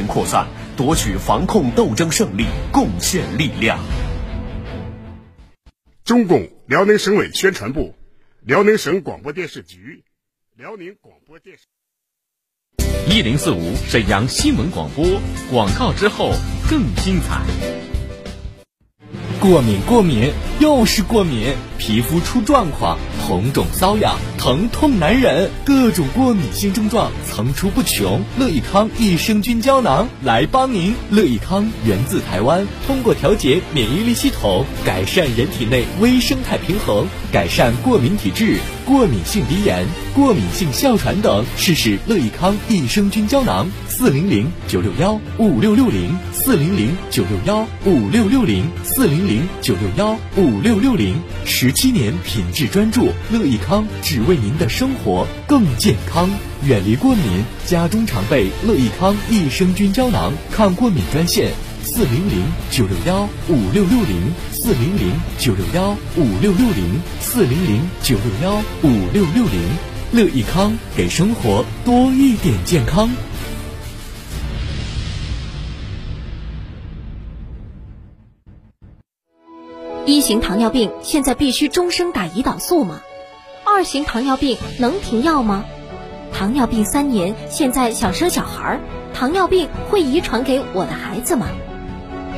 情扩散，夺取防控斗争胜利，贡献力量。中共辽宁省委宣传部、辽宁省广播电视局、辽宁广播电视。一零四五沈阳新闻广播广告之后更精彩。过敏，过敏，又是过敏，皮肤出状况，红肿瘙痒，疼痛难忍，各种过敏性症状层出不穷。乐益康益生菌胶囊来帮您。乐益康源自台湾，通过调节免疫力系统，改善人体内微生态平衡，改善过敏体质、过敏性鼻炎、过敏性哮喘等。试试乐益康益生菌胶囊。四零零九六幺五六六零，四零零九六幺五六六零，四零零九六幺五六六零。十七年品质专注，乐益康只为您的生活更健康，远离过敏。家中常备乐益康益生菌胶囊，抗过敏专线：四零零九六幺五六六零，四零零九六幺五六六零，四零零九六幺五六六零。乐益康给生活多一点健康。一型糖尿病现在必须终生打胰岛素吗？二型糖尿病能停药吗？糖尿病三年，现在想生小孩儿，糖尿病会遗传给我的孩子吗？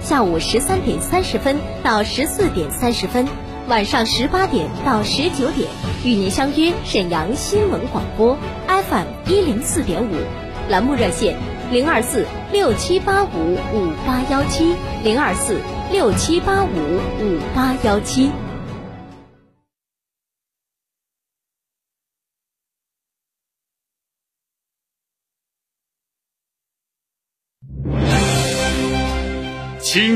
下午十三点三十分到十四点三十分，晚上十八点到十九点，与您相约沈阳新闻广播 FM 一零四点五，栏目热线零二四六七八五五八幺七零二四六七八五五八幺七。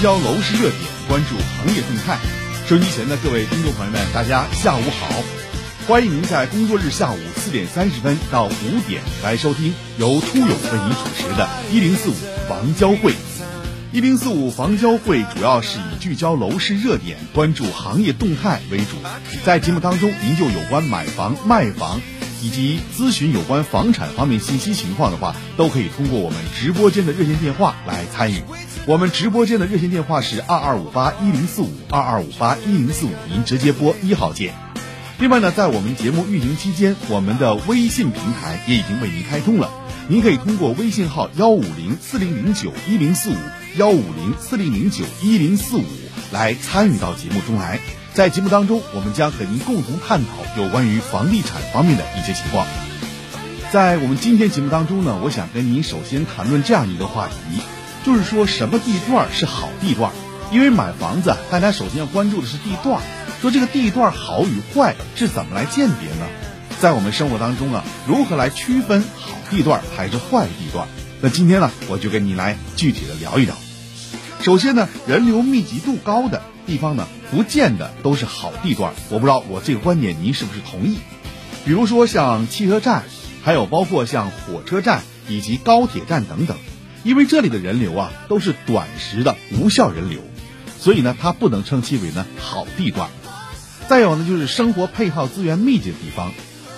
焦楼市热点，关注行业动态。收音机前的各位听众朋友们，大家下午好！欢迎您在工作日下午四点三十分到五点来收听由初勇为您主持的“一零四五房交会”。一零四五房交会主要是以聚焦楼市热点、关注行业动态为主。在节目当中，您就有关买房、卖房以及咨询有关房产方面信息情况的话，都可以通过我们直播间的热线电话来参与。我们直播间的热线电话是二二五八一零四五二二五八一零四五，您直接拨一号键。另外呢，在我们节目运营期间，我们的微信平台也已经为您开通了，您可以通过微信号幺五零四零零九一零四五幺五零四零零九一零四五来参与到节目中来。在节目当中，我们将和您共同探讨有关于房地产方面的一些情况。在我们今天节目当中呢，我想跟您首先谈论这样一个话题。就是说什么地段是好地段？因为买房子，大家首先要关注的是地段。说这个地段好与坏是怎么来鉴别呢？在我们生活当中啊，如何来区分好地段还是坏地段？那今天呢，我就跟你来具体的聊一聊。首先呢，人流密集度高的地方呢，不见得都是好地段。我不知道我这个观点您是不是同意？比如说像汽车站，还有包括像火车站以及高铁站等等。因为这里的人流啊都是短时的无效人流，所以呢它不能称其为呢好地段。再有呢就是生活配套资源密集的地方，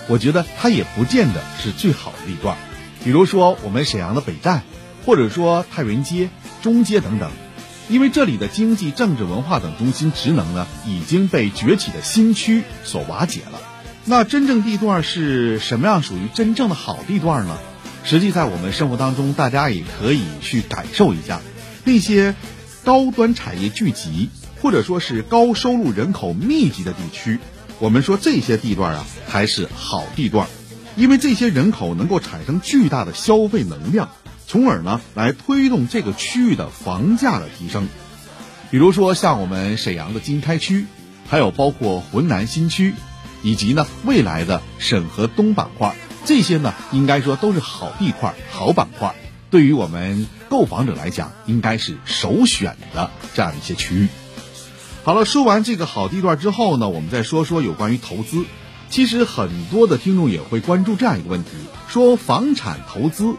我觉得它也不见得是最好的地段。比如说我们沈阳的北站，或者说太原街、中街等等，因为这里的经济、政治、文化等中心职能呢已经被崛起的新区所瓦解了。那真正地段是什么样属于真正的好地段呢？实际在我们生活当中，大家也可以去感受一下，那些高端产业聚集，或者说是高收入人口密集的地区，我们说这些地段啊才是好地段。因为这些人口能够产生巨大的消费能量，从而呢来推动这个区域的房价的提升。比如说像我们沈阳的经开区，还有包括浑南新区，以及呢未来的沈河东板块，这些呢应该说都是好地块、好板块，对于我们购房者来讲，应该是首选的这样一些区域。好了，说完这个好地段之后呢，我们再说说有关于投资。其实很多的听众也会关注这样一个问题：说房产投资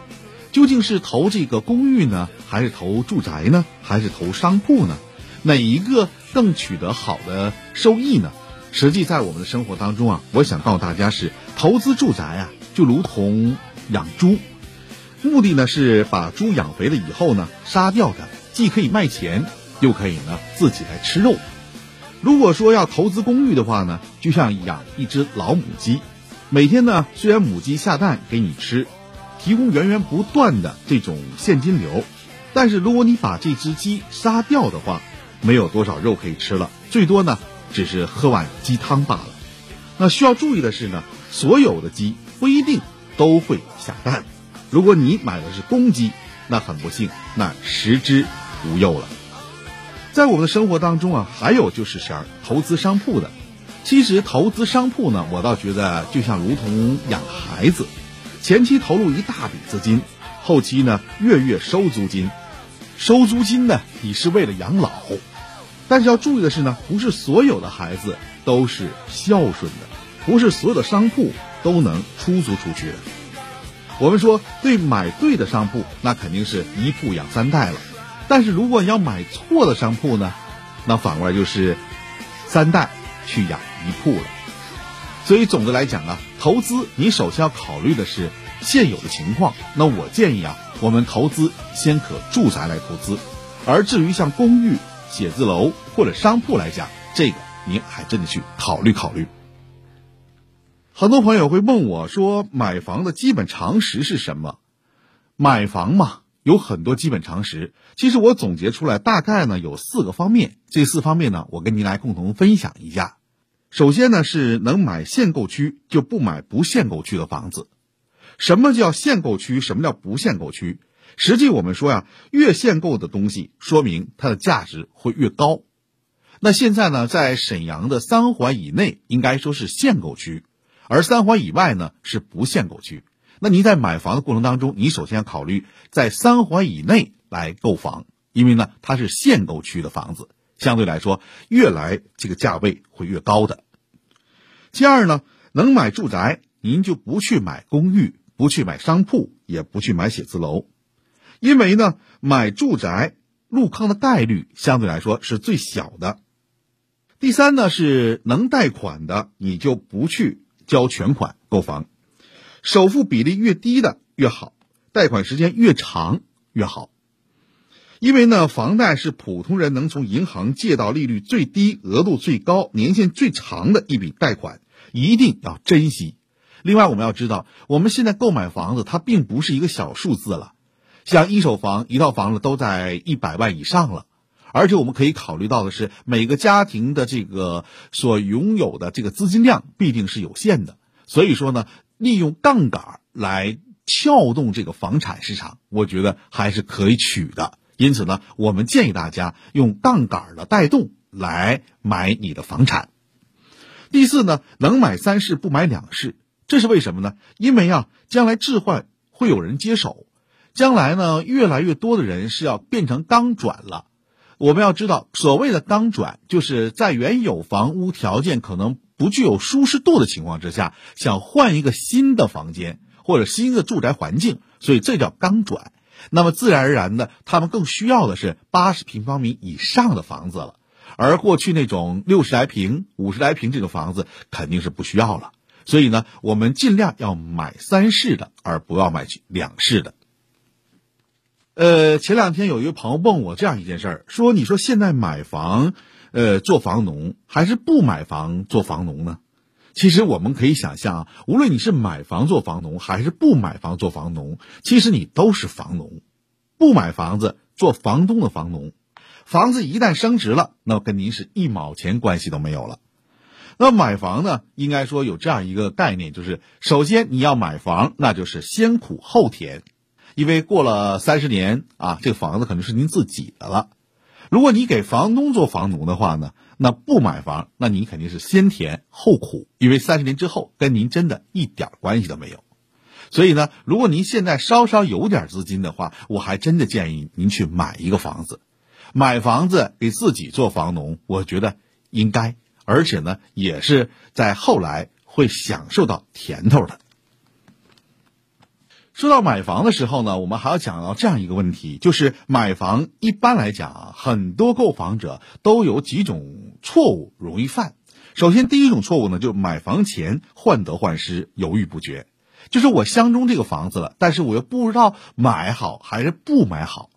究竟是投这个公寓呢，还是投住宅呢，还是投商铺呢？哪一个更取得好的收益呢？实际在我们的生活当中啊，我想告诉大家是投资住宅啊，就如同养猪，目的呢是把猪养肥了以后呢，杀掉它，既可以卖钱，又可以呢自己来吃肉。如果说要投资公寓的话呢，就像养一只老母鸡，每天呢虽然母鸡下蛋给你吃，提供源源不断的这种现金流，但是如果你把这只鸡杀掉的话，没有多少肉可以吃了，最多呢只是喝碗鸡汤罢了。那需要注意的是呢，所有的鸡不一定都会下蛋，如果你买的是公鸡，那很不幸，那食之无肉了。在我们的生活当中啊，还有就是想投资商铺的。其实投资商铺呢，我倒觉得就像如同养孩子，前期投入一大笔资金，后期呢月月收租金。收租金呢，你是为了养老。但是要注意的是呢，不是所有的孩子都是孝顺的，不是所有的商铺都能出租出去的。我们说，对买对的商铺，那肯定是一铺养三代了。但是如果你要买错的商铺呢，那反过来就是三代去养一铺了。所以总的来讲啊，投资你首先要考虑的是现有的情况。那我建议啊，我们投资先可住宅来投资，而至于像公寓、写字楼或者商铺来讲，这个您还真的去考虑考虑。很多朋友会问我说，买房的基本常识是什么？买房嘛。有很多基本常识，其实我总结出来大概呢有四个方面，这四方面呢我跟您来共同分享一下。首先呢是能买限购区就不买不限购区的房子。什么叫限购区？什么叫不限购区？实际我们说呀，越限购的东西，说明它的价值会越高。那现在呢，在沈阳的三环以内应该说是限购区，而三环以外呢是不限购区。那您在买房的过程当中，你首先要考虑在三环以内来购房，因为呢它是限购区的房子，相对来说越来这个价位会越高的。其二呢，能买住宅，您就不去买公寓，不去买商铺，也不去买写字楼，因为呢买住宅入坑的概率相对来说是最小的。第三呢是能贷款的，你就不去交全款购房。首付比例越低的越好，贷款时间越长越好。因为呢，房贷是普通人能从银行借到利率最低、额度最高、年限最长的一笔贷款，一定要珍惜。另外，我们要知道，我们现在购买房子，它并不是一个小数字了，像一手房、一套房子都在一百万以上了。而且，我们可以考虑到的是，每个家庭的这个所拥有的这个资金量必定是有限的，所以说呢。利用杠杆来撬动这个房产市场，我觉得还是可以取的。因此呢，我们建议大家用杠杆的带动来买你的房产。第四呢，能买三室不买两室，这是为什么呢？因为啊，将来置换会有人接手，将来呢，越来越多的人是要变成刚转了。我们要知道，所谓的刚转，就是在原有房屋条件可能。不具有舒适度的情况之下，想换一个新的房间或者新的住宅环境，所以这叫刚转。那么自然而然的，他们更需要的是八十平方米以上的房子了。而过去那种六十来平、五十来平这种房子肯定是不需要了。所以呢，我们尽量要买三室的，而不要买两室的。呃，前两天有一个朋友问我这样一件事儿，说：“你说现在买房，呃，做房农还是不买房做房农呢？”其实我们可以想象啊，无论你是买房做房农还是不买房做房农，其实你都是房农。不买房子做房东的房农，房子一旦升值了，那跟您是一毛钱关系都没有了。那买房呢，应该说有这样一个概念，就是首先你要买房，那就是先苦后甜。因为过了三十年啊，这个房子可能是您自己的了。如果你给房东做房奴的话呢，那不买房，那你肯定是先甜后苦，因为三十年之后跟您真的一点关系都没有。所以呢，如果您现在稍稍有点资金的话，我还真的建议您去买一个房子，买房子给自己做房农，我觉得应该，而且呢，也是在后来会享受到甜头的。说到买房的时候呢，我们还要讲到这样一个问题，就是买房一般来讲啊，很多购房者都有几种错误容易犯。首先，第一种错误呢，就是买房前患得患失、犹豫不决，就是我相中这个房子了，但是我又不知道买好还是不买好。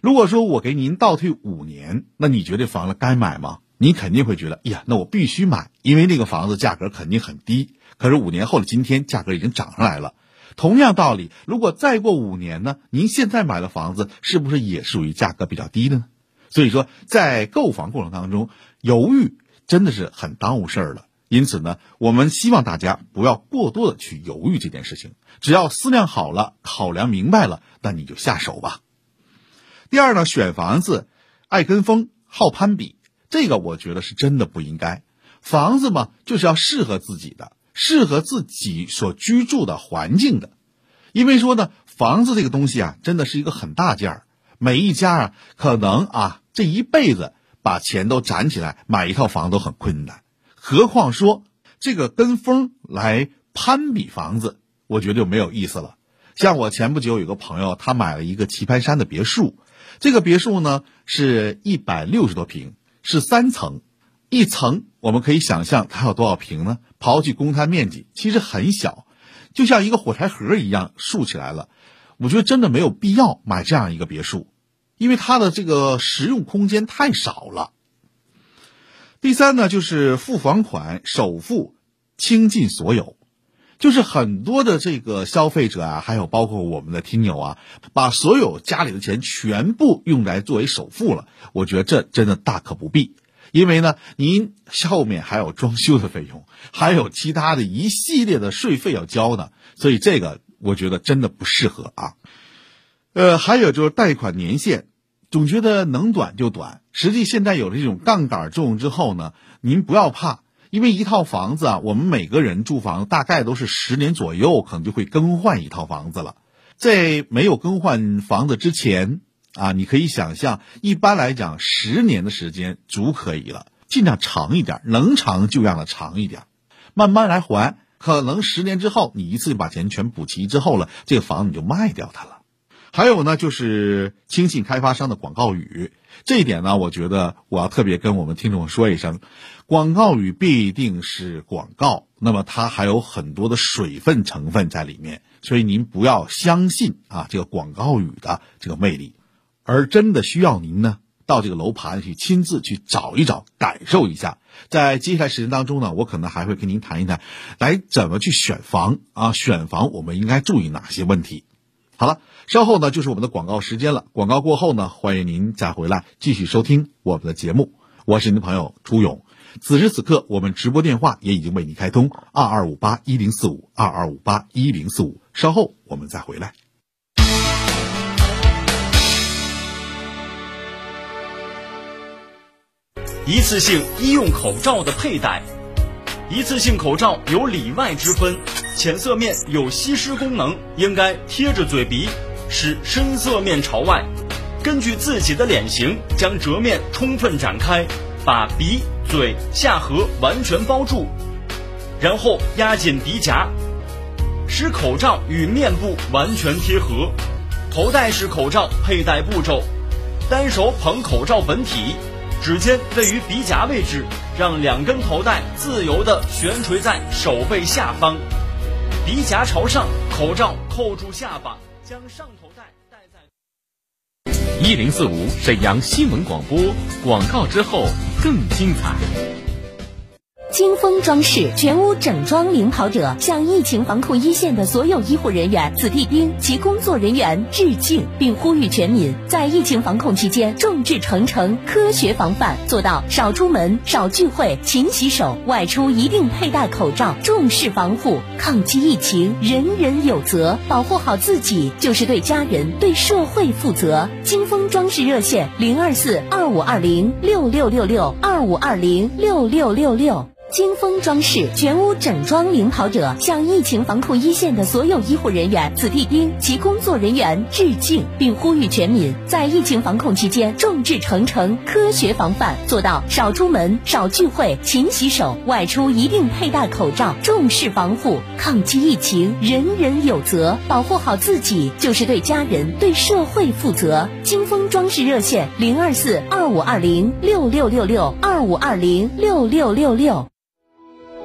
如果说我给您倒退五年，那你觉得房子该买吗？你肯定会觉得，哎呀，那我必须买，因为那个房子价格肯定很低。可是五年后的今天，价格已经涨上来了。同样道理，如果再过五年呢？您现在买的房子是不是也属于价格比较低的呢？所以说，在购房过程当中，犹豫真的是很耽误事儿了。因此呢，我们希望大家不要过多的去犹豫这件事情，只要思量好了、考量明白了，那你就下手吧。第二呢，选房子爱跟风、好攀比，这个我觉得是真的不应该。房子嘛，就是要适合自己的。适合自己所居住的环境的，因为说呢，房子这个东西啊，真的是一个很大件儿。每一家啊，可能啊，这一辈子把钱都攒起来买一套房都很困难，何况说这个跟风来攀比房子，我觉得就没有意思了。像我前不久有个朋友，他买了一个棋盘山的别墅，这个别墅呢是一百六十多平，是三层。一层我们可以想象它有多少平呢？刨去公摊面积，其实很小，就像一个火柴盒一样竖起来了。我觉得真的没有必要买这样一个别墅，因为它的这个实用空间太少了。第三呢，就是付房款首付倾尽所有，就是很多的这个消费者啊，还有包括我们的听友啊，把所有家里的钱全部用来作为首付了。我觉得这真的大可不必。因为呢，您后面还有装修的费用，还有其他的一系列的税费要交呢，所以这个我觉得真的不适合啊。呃，还有就是贷款年限，总觉得能短就短，实际现在有了这种杠杆作用之后呢，您不要怕，因为一套房子啊，我们每个人住房大概都是十年左右，可能就会更换一套房子了，在没有更换房子之前。啊，你可以想象，一般来讲，十年的时间足可以了，尽量长一点，能长就让它长一点，慢慢来还。可能十年之后，你一次把钱全补齐之后了，这个房你就卖掉它了。还有呢，就是轻信开发商的广告语，这一点呢，我觉得我要特别跟我们听众说一声，广告语必定是广告，那么它还有很多的水分成分在里面，所以您不要相信啊这个广告语的这个魅力。而真的需要您呢，到这个楼盘去亲自去找一找，感受一下。在接下来时间当中呢，我可能还会跟您谈一谈，来怎么去选房啊？选房我们应该注意哪些问题？好了，稍后呢就是我们的广告时间了。广告过后呢，欢迎您再回来继续收听我们的节目。我是您的朋友朱勇。此时此刻，我们直播电话也已经为您开通：二二五八一零四五，二二五八一零四五。稍后我们再回来。一次性医用口罩的佩戴，一次性口罩有里外之分，浅色面有吸湿功能，应该贴着嘴鼻，使深色面朝外。根据自己的脸型，将折面充分展开，把鼻、嘴、下颌完全包住，然后压紧鼻夹，使口罩与面部完全贴合。头戴式口罩佩戴步骤：单手捧口罩本体，指尖位于鼻夹位置，让两根头带自由地悬垂在手背下方，鼻夹朝上，口罩扣住下巴，将上头带戴在。一零四五沈阳新闻广播广告之后更精彩。金风装饰全屋整装领跑者向疫情防控一线的所有医护人员、子弟兵及工作人员致敬，并呼吁全民在疫情防控期间众志成城，科学防范，做到少出门、少聚会、勤洗手，外出一定佩戴口罩，重视防护。抗击疫情，人人有责，保护好自己就是对家人、对社会负责。金风装饰热线零二四二五二零六六六六二五二零六六六六。金风装饰全屋整装领跑者向疫情防控一线的所有医护人员、子弟兵及工作人员致敬，并呼吁全民在疫情防控期间众志成城，科学防范，做到少出门、少聚会、勤洗手，外出一定佩戴口罩，重视防护。抗击疫情，人人有责，保护好自己就是对家人、对社会负责。金风装饰热线零二四二五二零六六六六二五二零六六六六。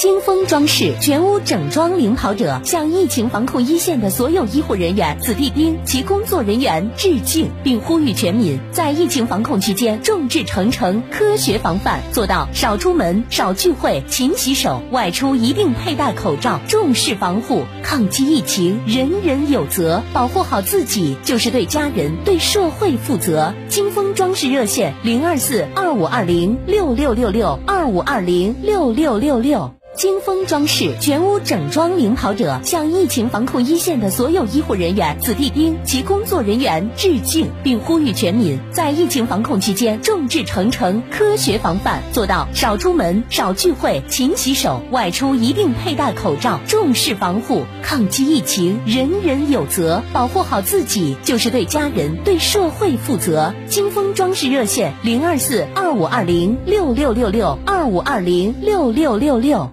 金风装饰全屋整装领跑者向疫情防控一线的所有医护人员、子弟兵及工作人员致敬，并呼吁全民在疫情防控期间众志成城，科学防范，做到少出门、少聚会、勤洗手，外出一定佩戴口罩，重视防护。抗击疫情，人人有责，保护好自己就是对家人、对社会负责。金风装饰热线零二四二五二零六六六六二五二零六六六六。金风装饰全屋整装领跑者向疫情防控一线的所有医护人员、子弟兵及工作人员致敬，并呼吁全民在疫情防控期间众志成城，科学防范，做到少出门、少聚会、勤洗手，外出一定佩戴口罩，重视防护。抗击疫情，人人有责，保护好自己就是对家人、对社会负责。金风装饰热线零二四二五二零六六六六二五二零六六六六。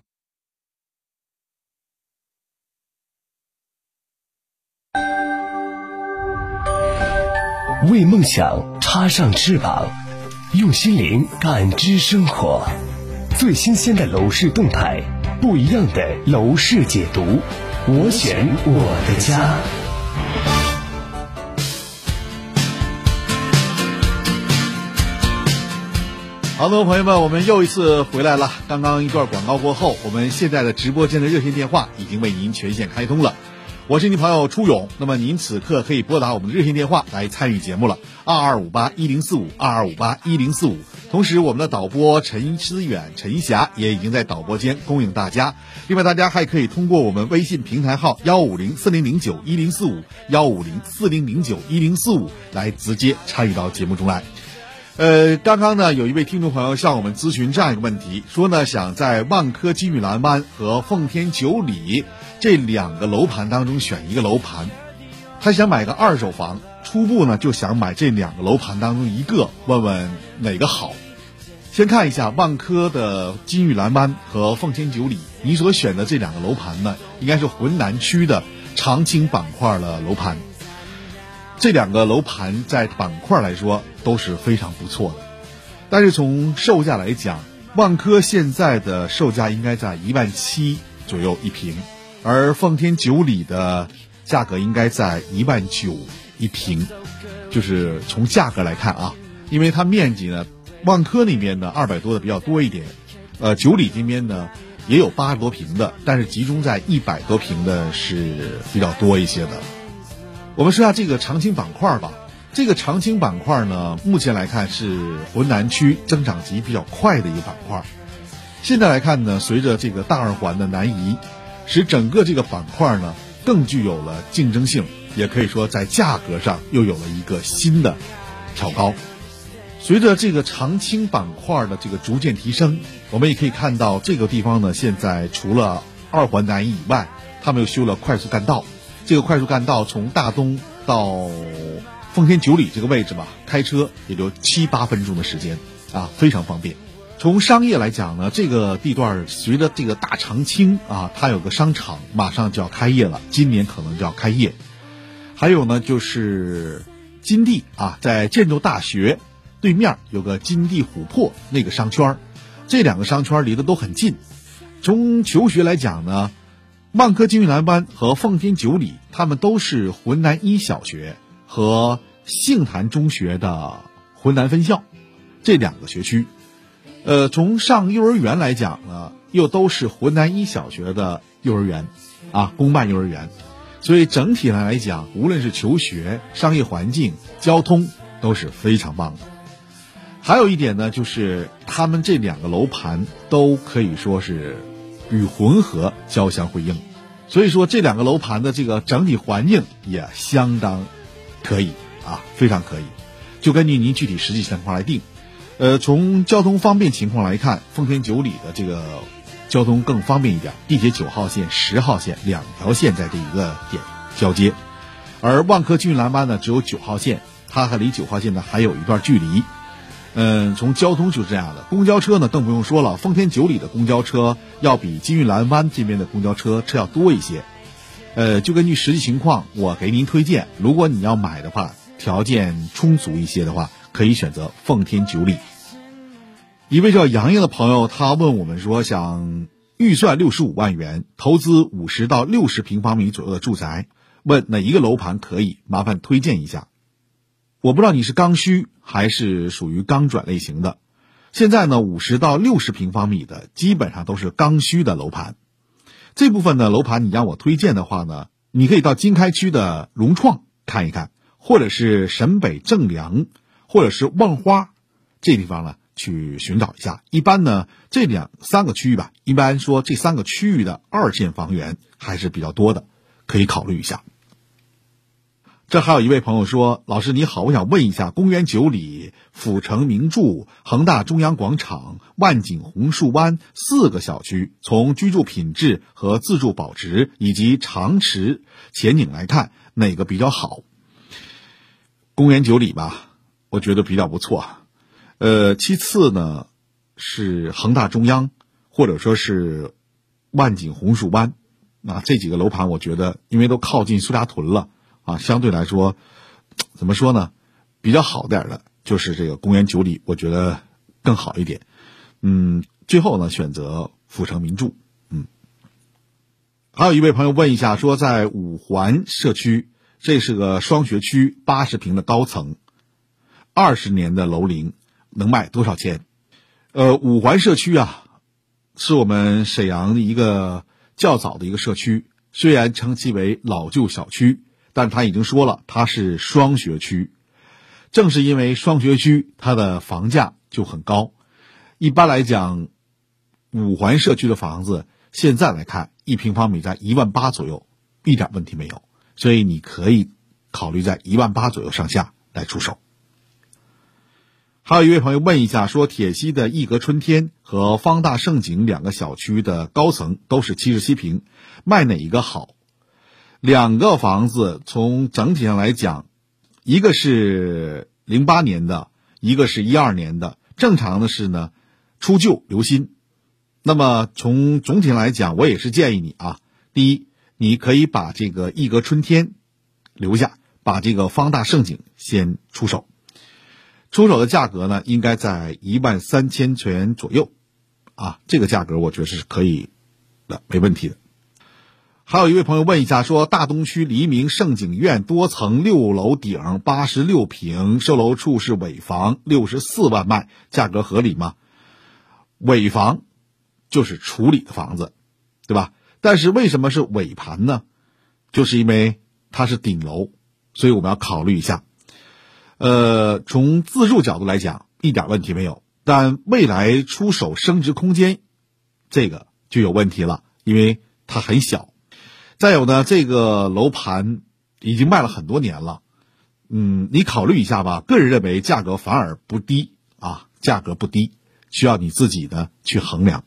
为梦想插上翅膀，用心灵感知生活。最新鲜的楼市动态，不一样的楼市解读。我选我的家。好的，朋友们，我们又一次回来了。刚刚一段广告过后，我们现在的直播间的热线电话已经为您全线开通了。我是您朋友初勇，那么您此刻可以拨打我们的热线电话来参与节目了，二二五八一零四五二二五八一零四五。同时，我们的导播陈思远、陈霞也已经在导播间供应大家。另外，大家还可以通过我们微信平台号幺五零四零零九一零四五幺五零四零零九一零四五来直接参与到节目中来。呃，刚刚呢，有一位听众朋友向我们咨询这样一个问题，说呢，想在万科金玉兰湾和奉天九里。这两个楼盘当中选一个楼盘，他想买个二手房，初步呢就想买这两个楼盘当中一个，问问哪个好。先看一下万科的金玉兰湾和奉天九里，你所选的这两个楼盘呢，应该是浑南区的长青板块的楼盘。这两个楼盘在板块来说都是非常不错的，但是从售价来讲，万科现在的售价应该在一万七左右一平。而奉天九里的价格应该在一万九一平，就是从价格来看啊，因为它面积呢，万科那边呢二百多的比较多一点，呃，九里这边呢也有八十多平的，但是集中在一百多平的是比较多一些的。我们说下这个长青板块吧。这个长青板块呢，目前来看是浑南区增长极比较快的一个板块。现在来看呢，随着这个大二环的南移，使整个这个板块呢更具有了竞争性，也可以说在价格上又有了一个新的挑高。随着这个长青板块的这个逐渐提升，我们也可以看到这个地方呢，现在除了二环南移以外，他们又修了快速干道。这个快速干道从大东到奉天九里这个位置吧，开车也就七八分钟的时间，啊，非常方便。从商业来讲呢，这个地段随着这个大长青啊，它有个商场马上就要开业了，今年可能就要开业。还有呢，就是金地啊，在建筑大学对面有个金地琥珀那个商圈，这两个商圈离得都很近。从求学来讲呢，万科金域蓝湾和奉天九里，他们都是浑南一小学和。杏坛中学的浑南分校，这两个学区，呃，从上幼儿园来讲呢，又都是浑南一小学的幼儿园，啊，公办幼儿园，所以整体上来讲，无论是求学、商业环境、交通都是非常棒的。还有一点呢，就是他们这两个楼盘都可以说是与浑河交相辉映，所以说这两个楼盘的这个整体环境也相当可以。啊，非常可以，就根据您具体实际情况来定。呃，从交通方便情况来看，奉天九里的这个交通更方便一点，地铁九号线、十号线两条线在这一个点交接，而万科金域蓝湾呢只有九号线，它还离九号线呢还有一段距离。嗯，从交通就是这样的，公交车呢更不用说了，奉天九里的公交车要比金玉兰湾这边的公交车车要多一些。呃，就根据实际情况，我给您推荐，如果你要买的话。条件充足一些的话，可以选择奉天九里。一位叫杨洋的朋友，他问我们说，想预算六十五万元，投资五十到六十平方米左右的住宅，问哪一个楼盘可以？麻烦推荐一下。我不知道你是刚需还是属于刚转类型的。现在呢，五十到六十平方米的基本上都是刚需的楼盘。这部分的楼盘，你让我推荐的话呢，你可以到经开区的融创看一看。或者是沈北正良，或者是望花，这地方呢去寻找一下。一般呢这两三个区域吧，一般说这三个区域的二线房源还是比较多的，可以考虑一下。这还有一位朋友说：“老师你好，我想问一下，公园九里、阜城名著、恒大中央广场、万景红树湾四个小区，从居住品质和自住保值以及长持前景来看，哪个比较好？”公园九里吧，我觉得比较不错。呃，其次呢是恒大中央，或者说是万景红树湾，啊，这几个楼盘，我觉得因为都靠近苏家屯了啊，相对来说，怎么说呢，比较好点的，就是这个公园九里，我觉得更好一点。嗯，最后呢选择阜成名著。嗯，还有一位朋友问一下，说在五环社区。这是个双学区，八十平的高层，二十年的楼龄，能卖多少钱？呃，五环社区啊，是我们沈阳的一个较早的一个社区，虽然称其为老旧小区，但他已经说了，它是双学区。正是因为双学区，它的房价就很高。一般来讲，五环社区的房子现在来看，一平方米在一万八左右，一点问题没有。所以你可以考虑在一万八左右上下来出手。还有一位朋友问一下，说铁西的逸阁春天和方大盛景两个小区的高层都是七十七平，卖哪一个好？两个房子从整体上来讲，一个是零八年的，一个是一二年的。正常的是呢，出旧留新。那么从总体来讲，我也是建议你啊，第一。你可以把这个一格春天留下，把这个方大盛景先出手。出手的价格呢，应该在一万三千元左右，啊，这个价格我觉得是可以的，没问题的。还有一位朋友问一下，说大东区黎明盛景苑多层六楼顶八十六平，售楼处是尾房，六十四万卖，价格合理吗？尾房就是处理的房子，对吧？但是为什么是尾盘呢？就是因为它是顶楼，所以我们要考虑一下。呃，从自住角度来讲，一点问题没有，但未来出手升值空间，这个就有问题了，因为它很小。再有呢，这个楼盘已经卖了很多年了，嗯，你考虑一下吧。个人认为价格反而不低啊，价格不低，需要你自己的去衡量。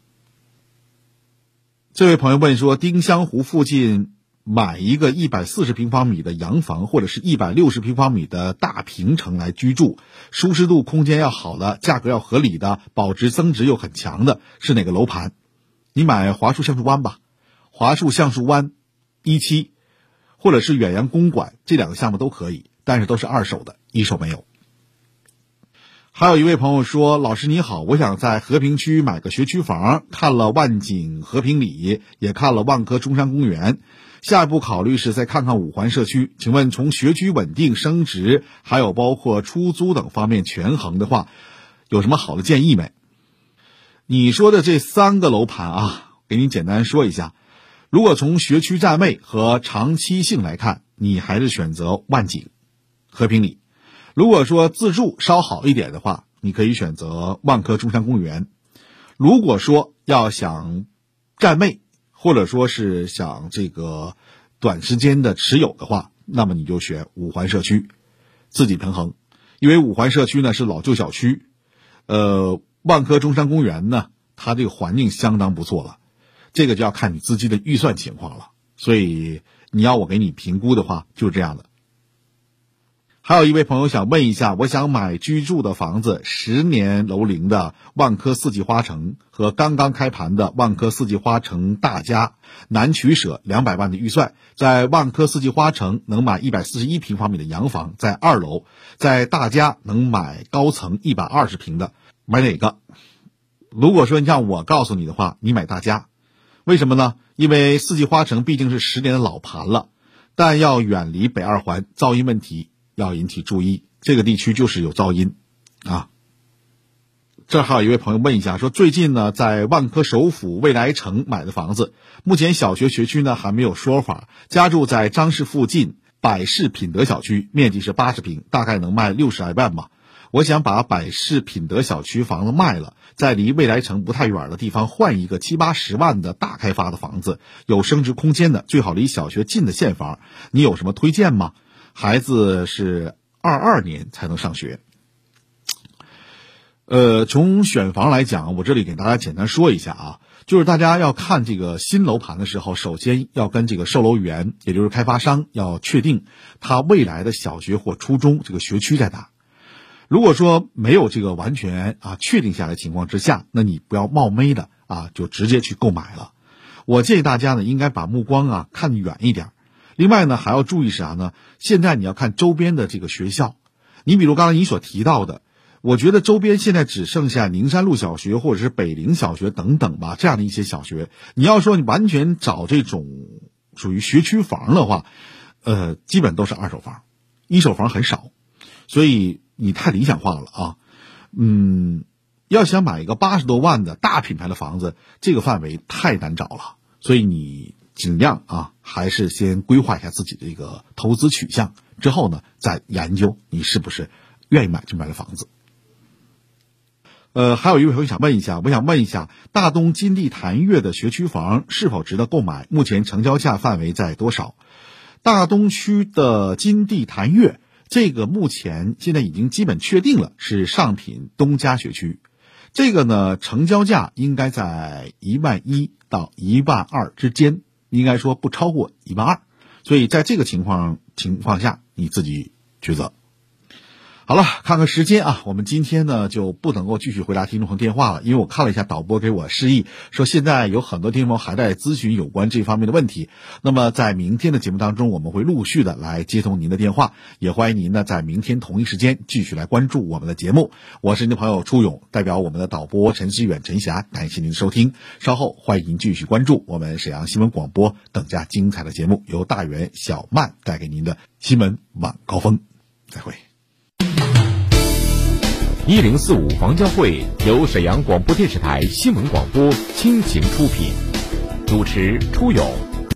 这位朋友问说，丁香湖附近买一个一百四十平方米的洋房，或者是一百六十平方米的大平层来居住，舒适度、空间要好的，价格要合理的，保值增值又很强的，是哪个楼盘？你买华树橡树湾吧，华树橡树湾。一期，或者是远洋公馆这两个项目都可以，但是都是二手的，一手没有。还有一位朋友说：“老师你好，我想在和平区买个学区房，看了万景和平里，也看了万科中山公园，下一步考虑是再看看五环社区。请问从学区稳定升值，还有包括出租等方面权衡的话，有什么好的建议没？”你说的这三个楼盘啊，给你简单说一下。如果从学区占位和长期性来看，你还是选择万景、和平里。如果说自住稍好一点的话，你可以选择万科中山公园。如果说要想占位，或者说是想这个短时间的持有的话，那么你就选五环社区，自己平衡。因为五环社区呢是老旧小区，呃，万科中山公园呢，它这个环境相当不错了。这个就要看你资金的预算情况了，所以你要我给你评估的话，就是这样的。还有一位朋友想问一下，我想买居住的房子，十年楼龄的万科四季花城和刚刚开盘的万科四季花城大家，难取舍，两百万的预算，在万科四季花城能买一百四十一平方米的洋房，在二楼，在大家能买高层一百二十平的，买哪个？如果说你让我告诉你的话，你买大家。为什么呢？因为四季花城毕竟是十年的老盘了，但要远离北二环，噪音问题要引起注意。这个地区就是有噪音，啊。这还有一位朋友问一下，说最近呢在万科首府未来城买的房子，目前小学学区呢还没有说法，家住在张市附近百世品德小区，面积是八十平，大概能卖六十来万吧。我想把百世品德小区房子卖了，在离未来城不太远的地方换一个七八十万的大开发的房子，有升值空间的，最好离小学近的现房。你有什么推荐吗？孩子是二二年才能上学。呃，从选房来讲，我这里给大家简单说一下啊，就是大家要看这个新楼盘的时候，首先要跟这个售楼员，也就是开发商，要确定他未来的小学或初中这个学区在哪。如果说没有这个完全啊确定下来情况之下，那你不要冒昧的啊就直接去购买了。我建议大家呢，应该把目光啊看远一点。另外呢，还要注意啥呢？现在你要看周边的这个学校。你比如刚才你所提到的，我觉得周边现在只剩下宁山路小学或者是北陵小学等等吧，这样的一些小学。你要说你完全找这种属于学区房的话，呃，基本都是二手房，一手房很少，所以。你太理想化了啊，嗯，要想买一个八十多万的大品牌的房子，这个范围太难找了，所以你尽量啊，还是先规划一下自己的一个投资取向，之后呢，再研究你是不是愿意买这买的房子。呃，还有一位朋友想问一下，我想问一下，大东金地潭悦的学区房是否值得购买？目前成交价范围在多少？大东区的金地潭悦。这个目前现在已经基本确定了是上品东家学区，这个呢成交价应该在一万一到一万二之间，应该说不超过一万二，所以在这个情况情况下你自己抉择。好了，看看时间啊，我们今天呢就不能够继续回答听众朋友电话了，因为我看了一下导播给我示意，说现在有很多听众朋友还在咨询有关这方面的问题。那么在明天的节目当中，我们会陆续的来接通您的电话，也欢迎您呢在明天同一时间继续来关注我们的节目。我是您的朋友初勇，代表我们的导播陈思远、陈霞，感谢您的收听。稍后欢迎您继续关注我们沈阳新闻广播更加精彩的节目，由大元、小曼带给您的新闻晚高峰。再会。一零四五房交会由沈阳广播电视台新闻广播倾情出品，主持初勇。